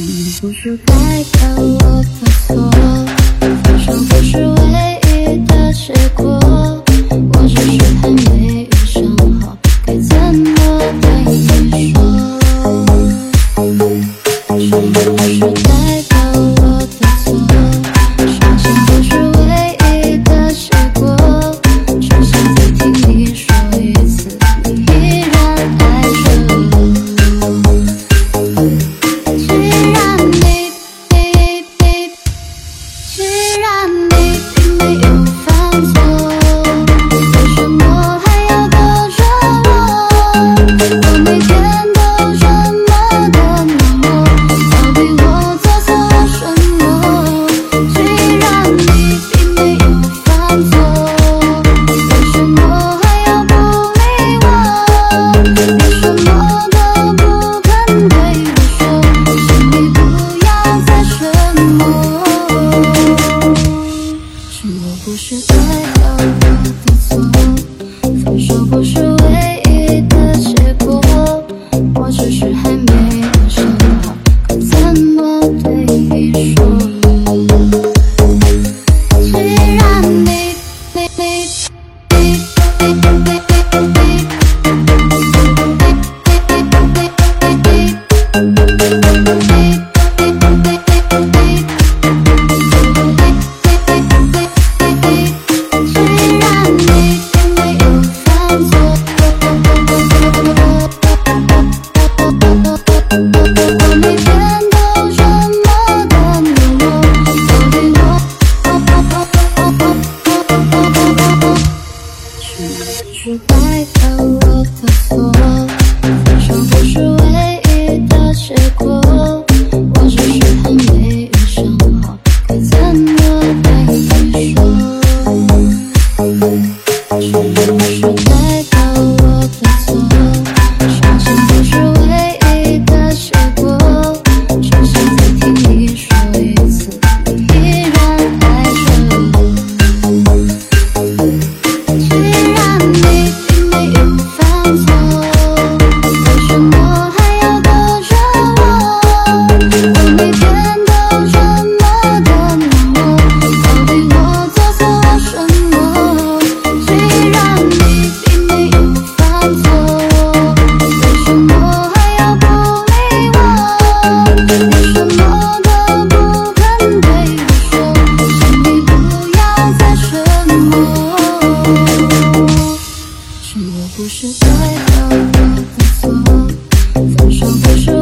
你不是该看我的错，伤不是我。你说拜。不是代表我的错分手不是